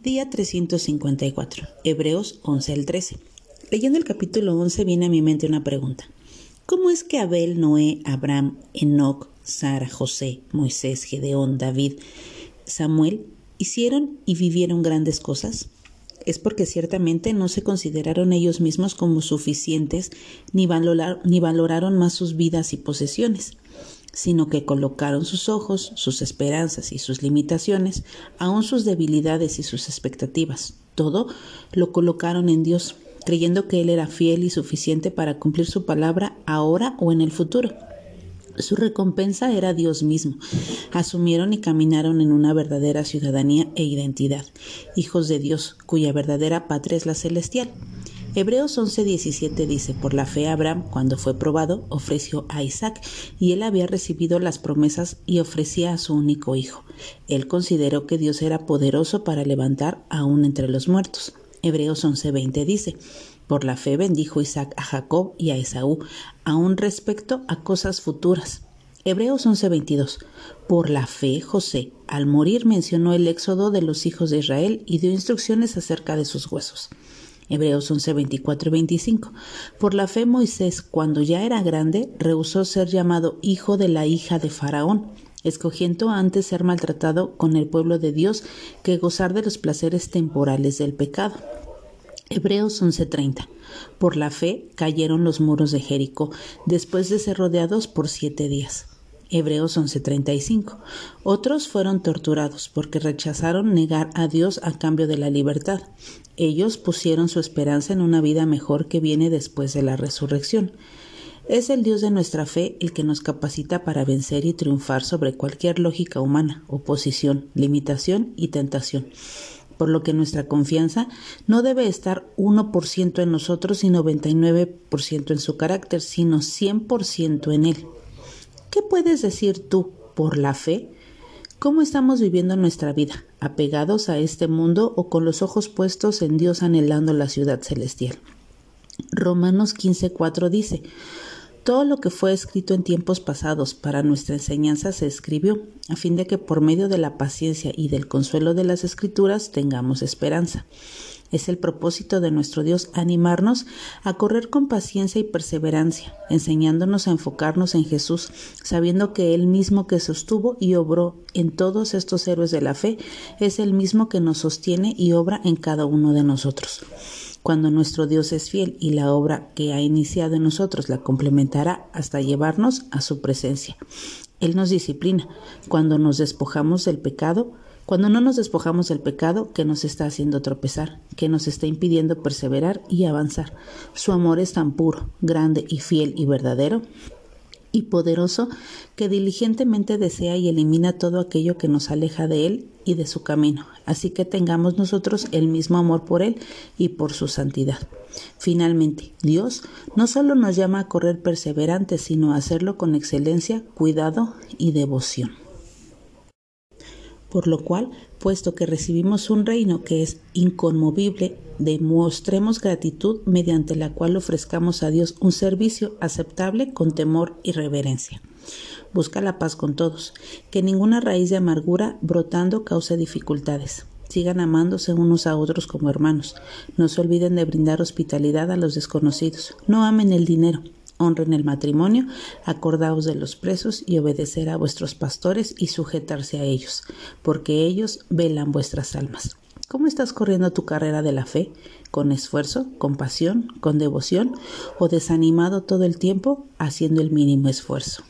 Día 354. Hebreos 11 al 13. Leyendo el capítulo 11 viene a mi mente una pregunta. ¿Cómo es que Abel, Noé, Abraham, Enoch, Sara, José, Moisés, Gedeón, David, Samuel hicieron y vivieron grandes cosas? Es porque ciertamente no se consideraron ellos mismos como suficientes ni valoraron más sus vidas y posesiones sino que colocaron sus ojos, sus esperanzas y sus limitaciones, aun sus debilidades y sus expectativas. Todo lo colocaron en Dios, creyendo que Él era fiel y suficiente para cumplir su palabra ahora o en el futuro. Su recompensa era Dios mismo. Asumieron y caminaron en una verdadera ciudadanía e identidad, hijos de Dios, cuya verdadera patria es la celestial. Hebreos 11:17 dice, por la fe Abraham, cuando fue probado, ofreció a Isaac, y él había recibido las promesas y ofrecía a su único hijo. Él consideró que Dios era poderoso para levantar aún entre los muertos. Hebreos 11:20 dice, por la fe bendijo Isaac a Jacob y a Esaú, aún respecto a cosas futuras. Hebreos 11:22. Por la fe, José, al morir, mencionó el éxodo de los hijos de Israel y dio instrucciones acerca de sus huesos. Hebreos 11, 24 y 25. Por la fe Moisés, cuando ya era grande, rehusó ser llamado hijo de la hija de Faraón, escogiendo antes ser maltratado con el pueblo de Dios que gozar de los placeres temporales del pecado. Hebreos 11:30. Por la fe cayeron los muros de Jericó después de ser rodeados por siete días. Hebreos 11:35. Otros fueron torturados porque rechazaron negar a Dios a cambio de la libertad. Ellos pusieron su esperanza en una vida mejor que viene después de la resurrección. Es el Dios de nuestra fe el que nos capacita para vencer y triunfar sobre cualquier lógica humana, oposición, limitación y tentación. Por lo que nuestra confianza no debe estar 1% en nosotros y 99% en su carácter, sino 100% en Él. ¿Qué puedes decir tú por la fe? ¿Cómo estamos viviendo nuestra vida? ¿Apegados a este mundo o con los ojos puestos en Dios anhelando la ciudad celestial? Romanos 15:4 dice, todo lo que fue escrito en tiempos pasados para nuestra enseñanza se escribió, a fin de que por medio de la paciencia y del consuelo de las escrituras tengamos esperanza. Es el propósito de nuestro Dios animarnos a correr con paciencia y perseverancia, enseñándonos a enfocarnos en Jesús, sabiendo que Él mismo que sostuvo y obró en todos estos héroes de la fe es el mismo que nos sostiene y obra en cada uno de nosotros. Cuando nuestro Dios es fiel y la obra que ha iniciado en nosotros la complementará hasta llevarnos a su presencia. Él nos disciplina. Cuando nos despojamos del pecado, cuando no nos despojamos del pecado que nos está haciendo tropezar, que nos está impidiendo perseverar y avanzar. Su amor es tan puro, grande y fiel y verdadero y poderoso que diligentemente desea y elimina todo aquello que nos aleja de Él y de su camino, así que tengamos nosotros el mismo amor por Él y por su santidad. Finalmente, Dios no solo nos llama a correr perseverantes, sino a hacerlo con excelencia, cuidado y devoción por lo cual, puesto que recibimos un reino que es inconmovible, demostremos gratitud mediante la cual ofrezcamos a Dios un servicio aceptable con temor y reverencia. Busca la paz con todos, que ninguna raíz de amargura brotando cause dificultades. Sigan amándose unos a otros como hermanos. No se olviden de brindar hospitalidad a los desconocidos. No amen el dinero honren el matrimonio, acordaos de los presos y obedecer a vuestros pastores y sujetarse a ellos, porque ellos velan vuestras almas. ¿Cómo estás corriendo tu carrera de la fe? ¿Con esfuerzo, con pasión, con devoción o desanimado todo el tiempo haciendo el mínimo esfuerzo?